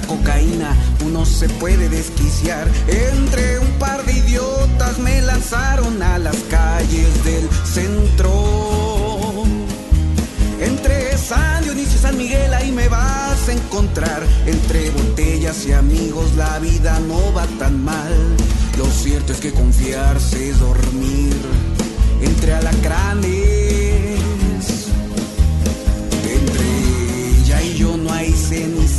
cocaína, uno se puede desquiciar. Entre un par de idiotas me lanzaron a las calles del centro. Entre San Dionisio y San Miguel ahí me vas a encontrar. Entre botellas y amigos la vida no va tan mal. Lo cierto es que confiarse es dormir. Entre alacranes. Entre ella y yo no hay cena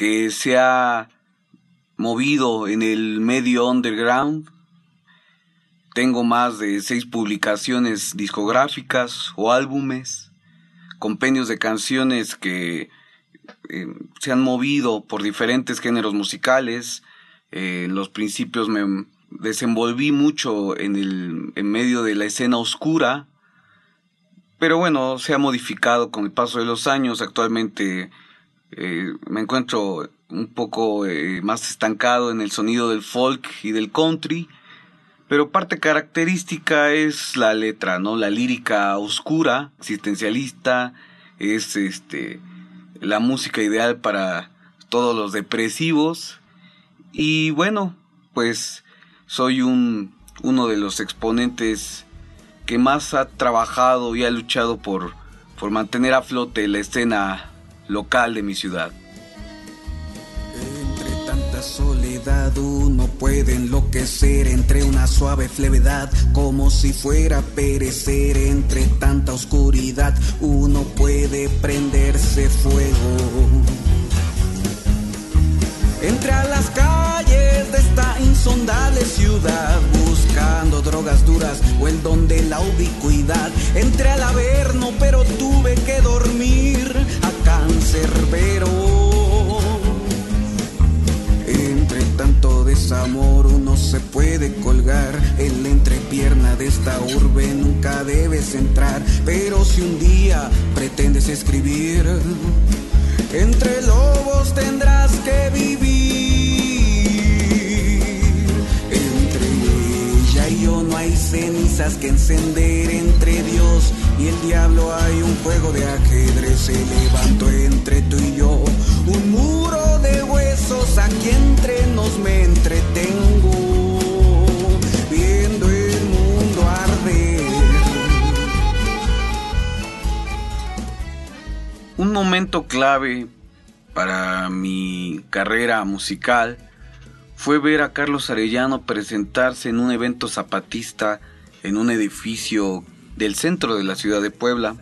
que se ha movido en el medio underground. Tengo más de seis publicaciones discográficas o álbumes, compendios de canciones que eh, se han movido por diferentes géneros musicales. Eh, en los principios me desenvolví mucho en el en medio de la escena oscura, pero bueno, se ha modificado con el paso de los años. Actualmente eh, me encuentro un poco eh, más estancado en el sonido del folk y del country, pero parte característica es la letra, ¿no? La lírica oscura, existencialista, es este la música ideal para todos los depresivos. Y bueno, pues soy un, uno de los exponentes que más ha trabajado y ha luchado por, por mantener a flote la escena local de mi ciudad. Entre tanta soledad uno puede enloquecer entre una suave flevedad como si fuera a perecer entre tanta oscuridad uno puede prenderse fuego entre a las calles insondable ciudad, buscando drogas duras o el don de la ubicuidad. Entré al averno, pero tuve que dormir a cáncer, pero entre tanto desamor uno se puede colgar en la entrepierna de esta urbe nunca debes entrar pero si un día pretendes escribir entre lobos tendrás que vivir. No hay cenizas que encender. Entre Dios y el diablo hay un juego de ajedrez. Se levantó entre tú y yo un muro de huesos. Aquí entre nos me entretengo. Un momento clave para mi carrera musical fue ver a Carlos Arellano presentarse en un evento zapatista en un edificio del centro de la ciudad de Puebla,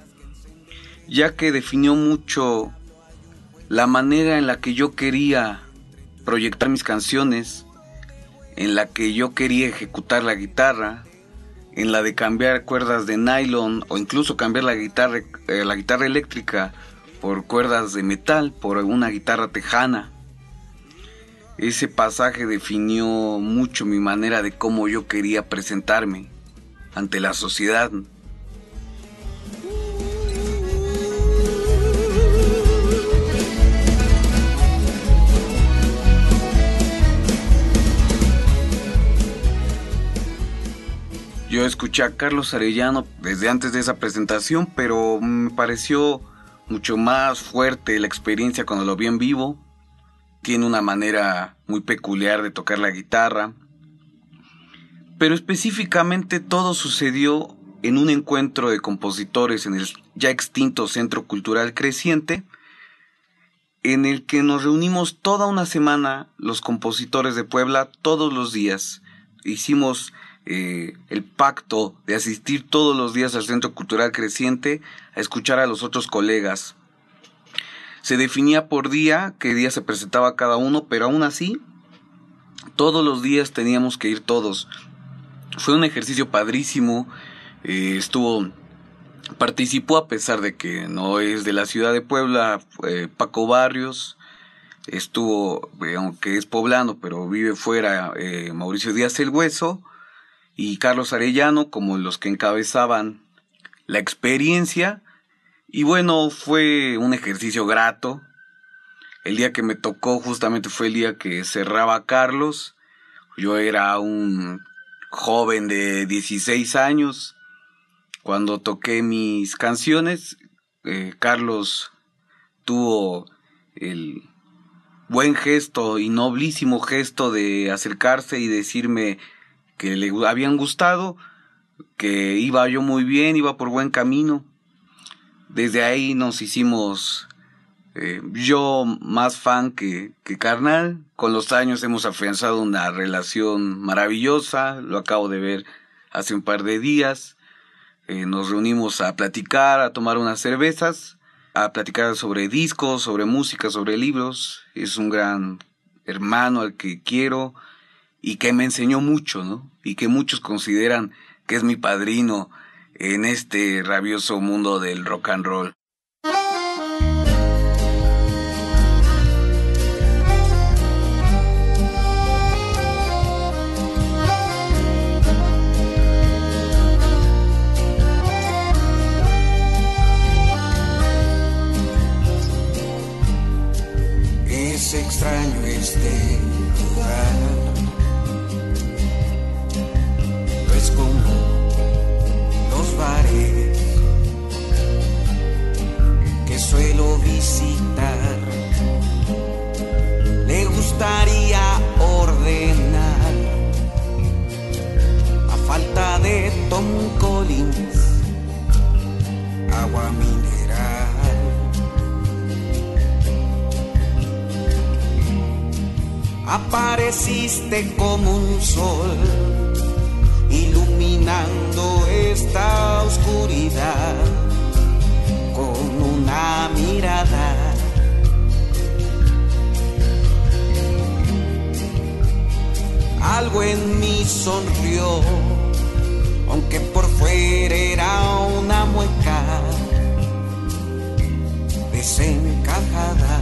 ya que definió mucho la manera en la que yo quería proyectar mis canciones, en la que yo quería ejecutar la guitarra, en la de cambiar cuerdas de nylon o incluso cambiar la guitarra, eh, la guitarra eléctrica por cuerdas de metal, por una guitarra tejana. Ese pasaje definió mucho mi manera de cómo yo quería presentarme ante la sociedad. Yo escuché a Carlos Arellano desde antes de esa presentación, pero me pareció mucho más fuerte la experiencia cuando lo vi en vivo. Tiene una manera muy peculiar de tocar la guitarra. Pero específicamente todo sucedió en un encuentro de compositores en el ya extinto Centro Cultural Creciente, en el que nos reunimos toda una semana los compositores de Puebla todos los días. Hicimos eh, el pacto de asistir todos los días al Centro Cultural Creciente a escuchar a los otros colegas. Se definía por día qué día se presentaba cada uno, pero aún así, todos los días teníamos que ir todos. Fue un ejercicio padrísimo, eh, estuvo participó a pesar de que no es de la ciudad de Puebla, Paco Barrios, estuvo, eh, aunque es poblano, pero vive fuera, Mauricio Díaz el Hueso, y Carlos Arellano como los que encabezaban la experiencia. Y bueno, fue un ejercicio grato. El día que me tocó justamente fue el día que cerraba Carlos. Yo era un joven de 16 años. Cuando toqué mis canciones, eh, Carlos tuvo el buen gesto y noblísimo gesto de acercarse y decirme que le habían gustado, que iba yo muy bien, iba por buen camino. Desde ahí nos hicimos eh, yo más fan que, que, carnal. Con los años hemos afianzado una relación maravillosa, lo acabo de ver hace un par de días. Eh, nos reunimos a platicar, a tomar unas cervezas, a platicar sobre discos, sobre música, sobre libros. Es un gran hermano al que quiero, y que me enseñó mucho, ¿no? Y que muchos consideran que es mi padrino en este rabioso mundo del rock and roll. Es extraño este suelo visitar. Le gustaría ordenar a falta de Tom Collins, agua mineral. Apareciste como un sol iluminando esta oscuridad con una mirada. Algo en mí sonrió, aunque por fuera era una mueca desencajada.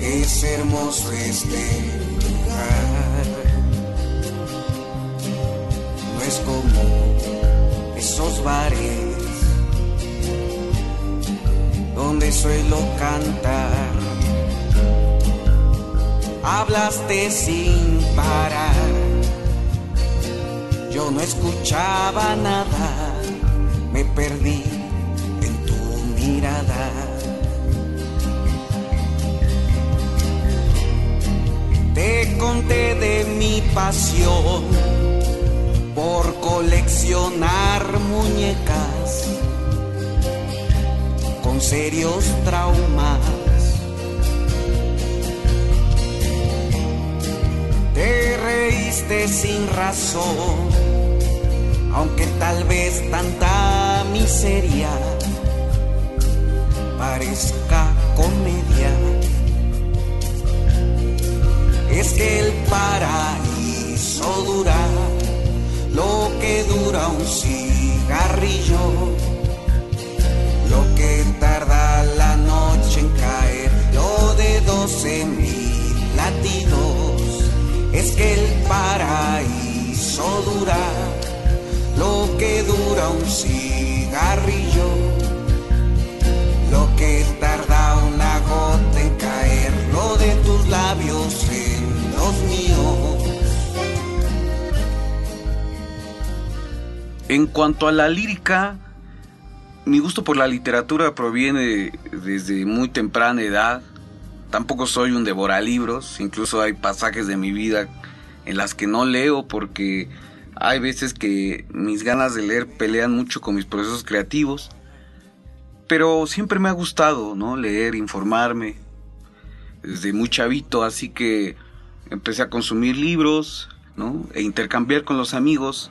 Es hermoso este lugar. No es como esos bares donde suelo cantar. Hablaste sin parar. Yo no escuchaba nada. Me perdí en tu mirada. Te conté de mi pasión por coleccionar muñecas con serios traumas. Te reíste sin razón, aunque tal vez tanta miseria parezca comedia es que el paraíso dura lo que dura un cigarrillo, lo que tarda la noche en caer, lo de doce mil latidos, es que el paraíso dura. Lo que dura un cigarrillo, En cuanto a la lírica, mi gusto por la literatura proviene desde muy temprana edad. Tampoco soy un devoralibros, incluso hay pasajes de mi vida en las que no leo porque hay veces que mis ganas de leer pelean mucho con mis procesos creativos. Pero siempre me ha gustado, ¿no? Leer, informarme. Desde muy chavito, así que empecé a consumir libros. E intercambiar con los amigos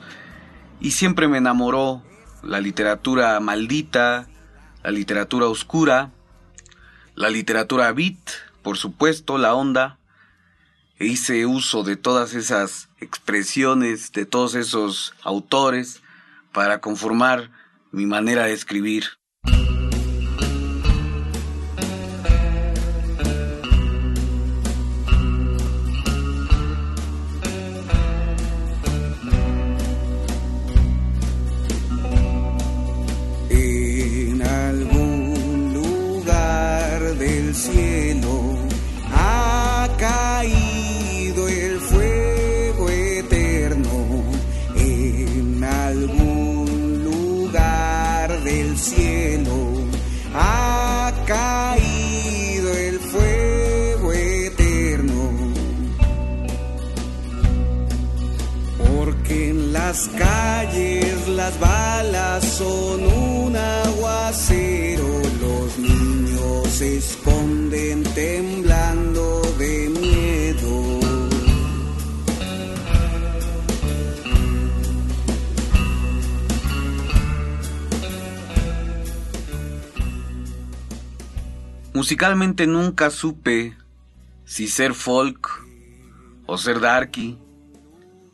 y siempre me enamoró la literatura maldita, la literatura oscura, la literatura beat, por supuesto, la onda. E hice uso de todas esas expresiones, de todos esos autores, para conformar mi manera de escribir. Calles las balas son un aguacero, los niños se esconden temblando Musicalmente nunca supe si ser folk o ser darky.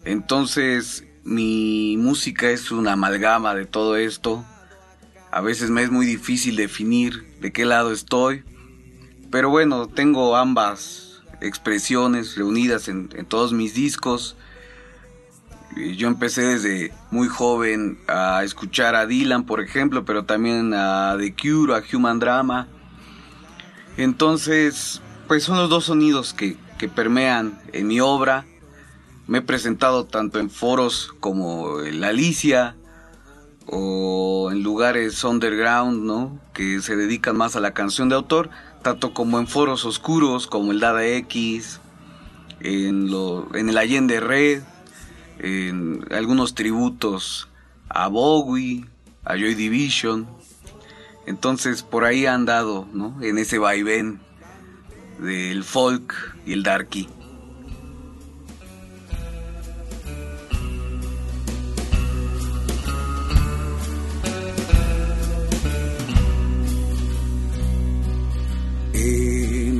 Entonces mi música es una amalgama de todo esto. A veces me es muy difícil definir de qué lado estoy. Pero bueno, tengo ambas expresiones reunidas en, todos mis discos. Yo empecé desde muy joven a escuchar a Dylan, por ejemplo, pero también a The Cure, a Human Drama. Entonces, pues son los dos sonidos que, que permean en mi obra me he presentado tanto en foros como en la Alicia o en lugares underground, ¿no? Que se dedican más a la canción de autor, tanto como en foros oscuros como el Dada X, en, en el Allende Red, en algunos tributos a Bowie, a Joy Division. Entonces por ahí han andado, ¿no? En ese vaivén del folk y el darky.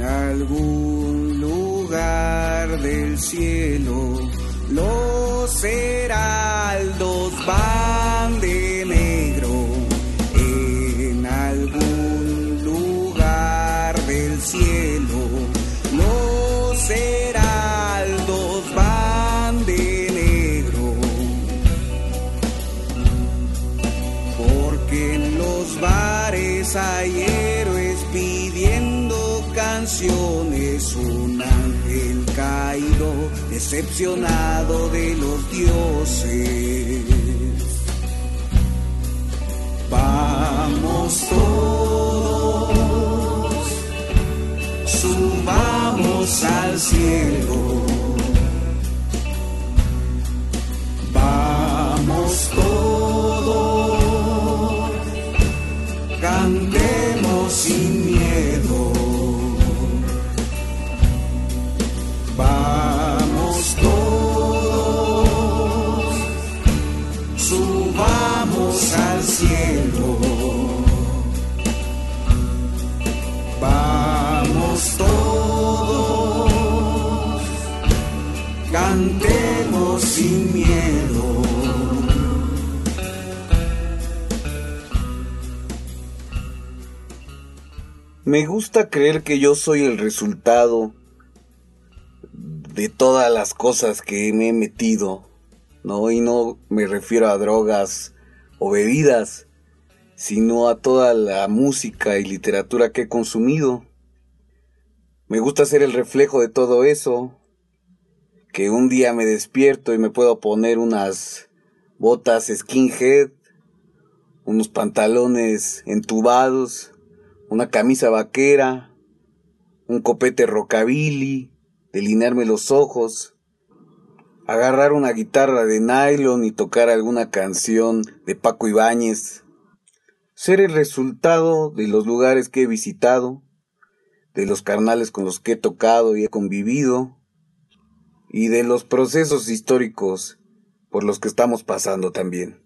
algún lugar del cielo los heraldos van decepcionado de los dioses. Vamos todos, subamos al cielo. Me gusta creer que yo soy el resultado de todas las cosas que me he metido, ¿no? Y no me refiero a drogas o bebidas, sino a toda la música y literatura que he consumido. Me gusta ser el reflejo de todo eso, que un día me despierto y me puedo poner unas botas skinhead, unos pantalones entubados, una camisa vaquera, un copete rockabilly, delinearme los ojos, agarrar una guitarra de nylon y tocar alguna canción de Paco Ibáñez, ser el resultado de los lugares que he visitado, de los carnales con los que he tocado y he convivido, y de los procesos históricos por los que estamos pasando también.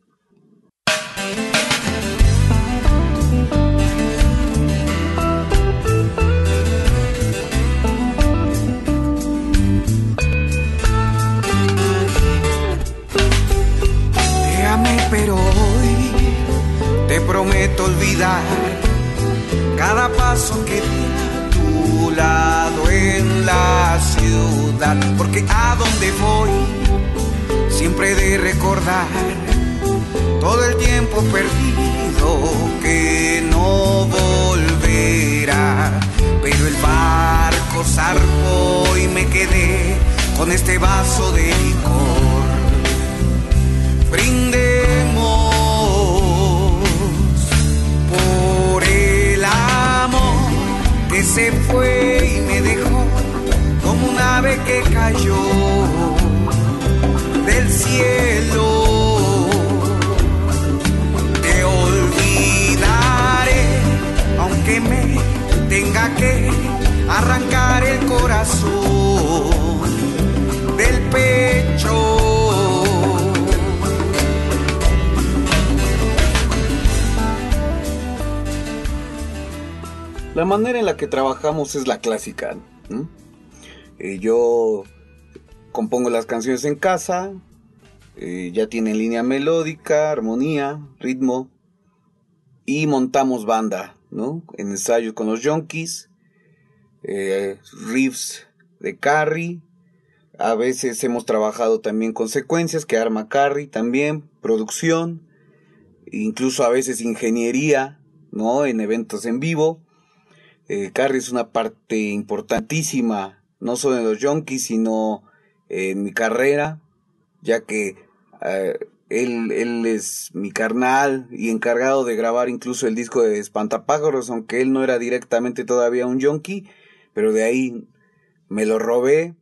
Cada paso que di a tu lado en la ciudad, porque a donde voy siempre de recordar todo el tiempo perdido que no volverá. Pero el barco zarpó y me quedé con este vaso de licor. Que se fue y me dejó como un ave que cayó del cielo. La manera en la que trabajamos es la clásica. Eh, yo compongo las canciones en casa, eh, ya tienen línea melódica, armonía, ritmo, y montamos banda, ¿no? En ensayos con los Junkies, eh, riffs de Carrie, a veces hemos trabajado también con secuencias que arma Carrie también, producción, incluso a veces ingeniería, ¿no? En eventos en vivo. Eh, Carrie es una parte importantísima, no solo en los Junkies, sino en mi carrera, ya que eh, él, es mi carnal y encargado de grabar incluso el disco de Espantapájaros, aunque él no era directamente todavía un junkie, pero de ahí me lo robé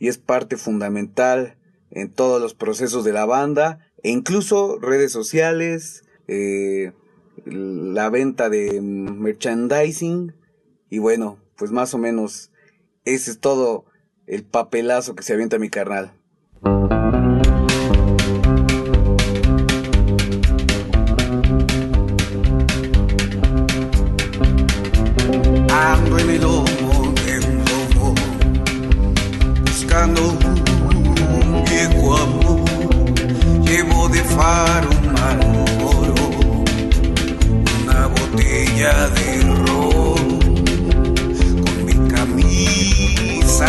y es parte fundamental en todos los procesos de la banda e incluso redes sociales, eh, la venta de merchandising y bueno, pues más o menos ese es todo el papelazo que se avienta mi carnal. Ando en el lomo de un lobo, buscando un viejo amor. Llevo de faro un malboro, una botella de ron,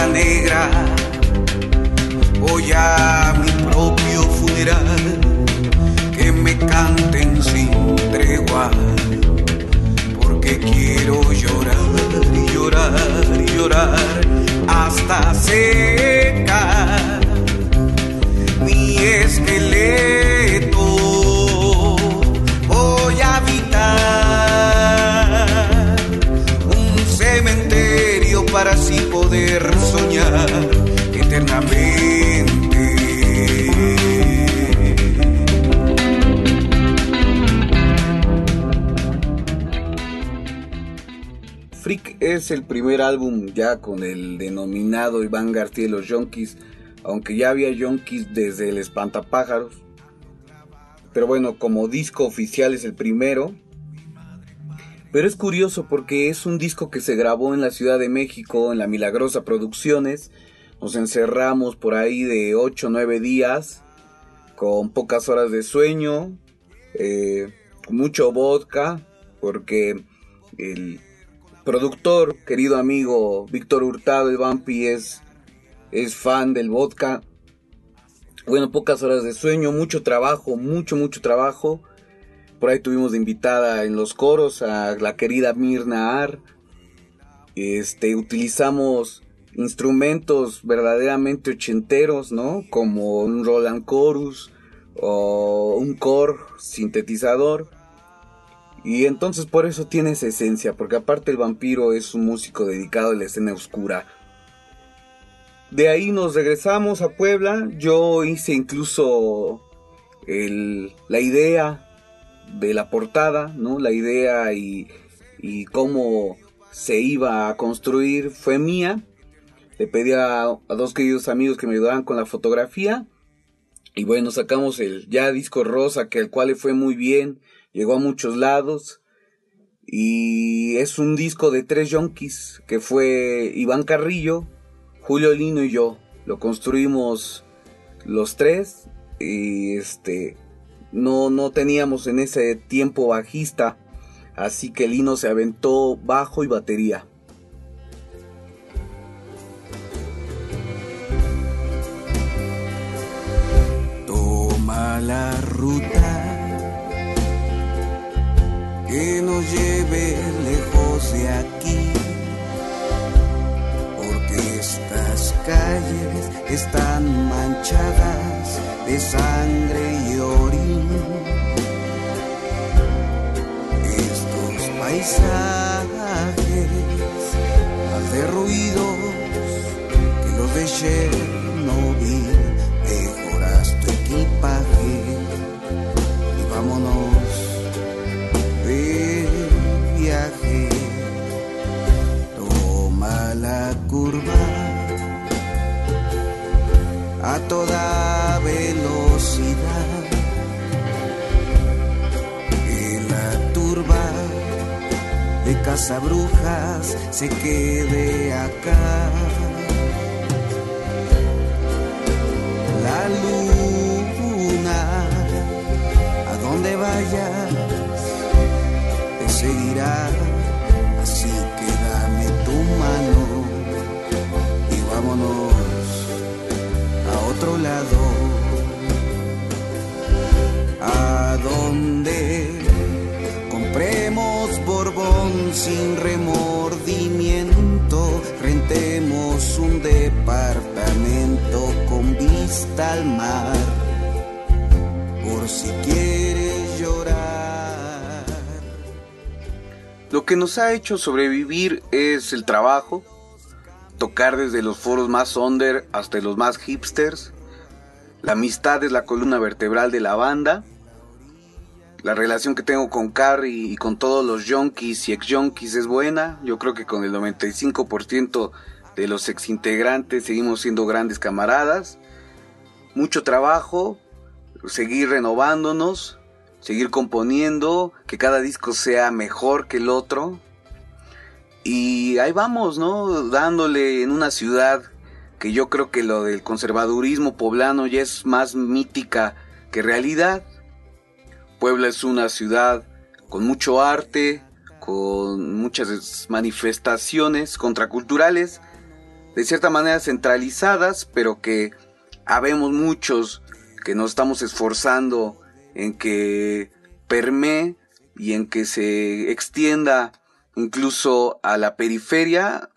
negra. Voy a mi propio funeral, que me canten sin tregua porque quiero llorar y llorar y llorar hasta secar mi esqueleto. Voy a habitar un cementerio para así poder eternamente. Freak es el primer álbum ya con el denominado Iván García y los Yonkis, aunque ya había Yonkis desde el Espantapájaros. Pero bueno, como disco oficial es el primero. Pero es curioso porque es un disco que se grabó en la Ciudad de México, en la Milagrosa Producciones. Nos encerramos por ahí de 8 o 9 días, con pocas horas de sueño, eh, mucho vodka, porque el productor, querido amigo Víctor Hurtado, el Vampi, es, es fan del vodka. Bueno, pocas horas de sueño, mucho trabajo, mucho, mucho trabajo. Por ahí tuvimos de invitada en los coros a la querida Mirna Ar. Este, utilizamos instrumentos verdaderamente ochenteros, ¿no? Como un Roland Chorus, o un core sintetizador. Y entonces por eso tiene esa esencia, porque aparte el vampiro es un músico dedicado a la escena oscura. De ahí nos regresamos a Puebla. Yo hice incluso la idea de la portada, ¿no? La idea y, cómo se iba a construir fue mía. Le pedí a, dos queridos amigos que me ayudaran con la fotografía. Y bueno, sacamos el ya disco rosa, que al cual le fue muy bien. Llegó a muchos lados. Y es un disco de tres yonkis, que fue Iván Carrillo, Julio Lino y yo. Lo construimos los tres. Y este. No, no teníamos en ese tiempo bajista. Así que Lino se aventó bajo y batería. Toma la ruta que nos lleve lejos de aquí. Porque estas calles están manchadas de sangre y orín paisajes, más de ruidos que los de Chernobyl. Mejoras tu equipaje y vámonos de viaje. Toma la curva a toda velocidad. De brujas se quede acá. La luna, a donde vayas, te seguirá. Así que dame tu mano y vámonos a otro lado. Sin remordimiento, rentemos un departamento con vista al mar, por si quieres llorar. Lo que nos ha hecho sobrevivir es el trabajo, tocar desde los foros más under hasta los más hipsters. La amistad es la columna vertebral de la banda la relación que tengo con Carrie y con todos los junkies y ex junkies es buena. Yo creo que con el 95% de los ex integrantes seguimos siendo grandes camaradas. Mucho trabajo, seguir renovándonos, seguir componiendo, que cada disco sea mejor que el otro. Y ahí vamos, ¿no? Dándole en una ciudad que yo creo que lo del conservadurismo poblano ya es más mítica que realidad Puebla es una ciudad con mucho arte, con muchas manifestaciones contraculturales, de cierta manera centralizadas, pero que habemos muchos que nos estamos esforzando en que permee y en que se extienda incluso a la periferia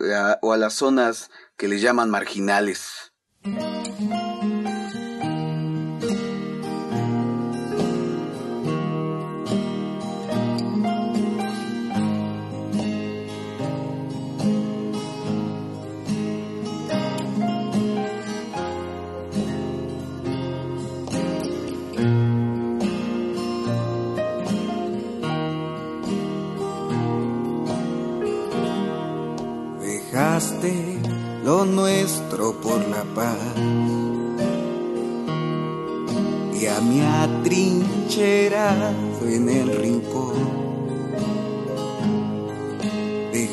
o a las zonas que le llaman marginales. Y a mi atrincherado en el rincón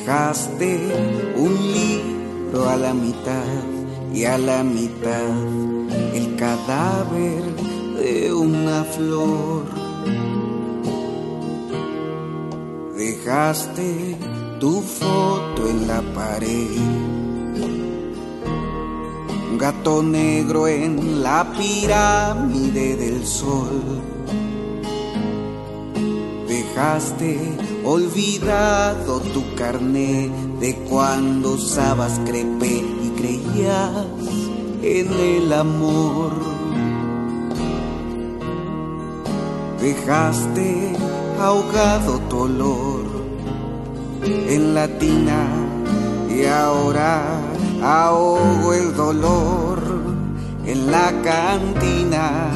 dejaste un libro a la mitad y a la mitad el cadáver de una flor. Dejaste tu foto en la pared. Un gato negro en la pirámide del sol. Dejaste olvidado tu carné de cuando usabas crepe y creías en el amor. dejaste ahogado tu olor en la tina y ahora ahogo el dolor en la cantina.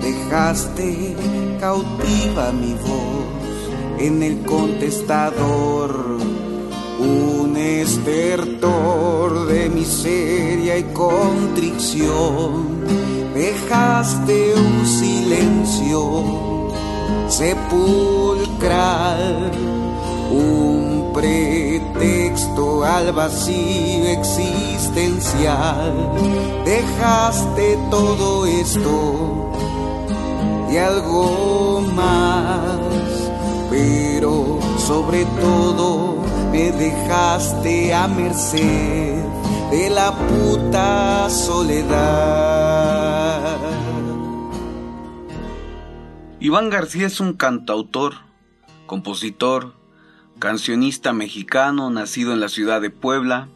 Dejaste cautiva mi voz en el contestador, un estertor de miseria y contrición. Dejaste un silencio sepulcral, un pretexto al vacío existencial. Dejaste todo esto y algo más, pero sobre todo me dejaste a merced de la puta soledad. Iván García es un cantautor, compositor, cancionista mexicano, nacido en la ciudad de Puebla.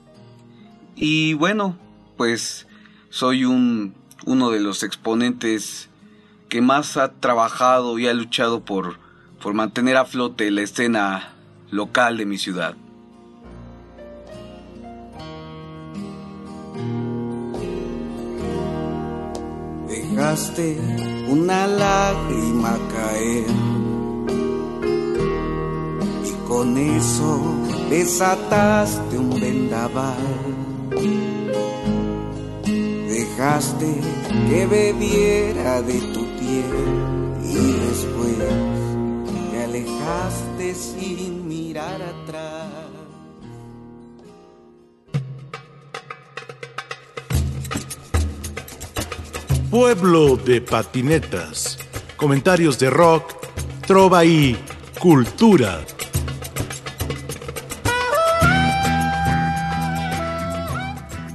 Y bueno, pues soy un, uno de los exponentes que más ha trabajado y ha luchado por, por mantener a flote la escena local de mi ciudad. Dejaste una lágrima caer con eso desataste un vendaval. Dejaste que bebiera de tu piel y después te alejaste sin mirar atrás. Pueblo de patinetas. Comentarios de rock, trova y cultura.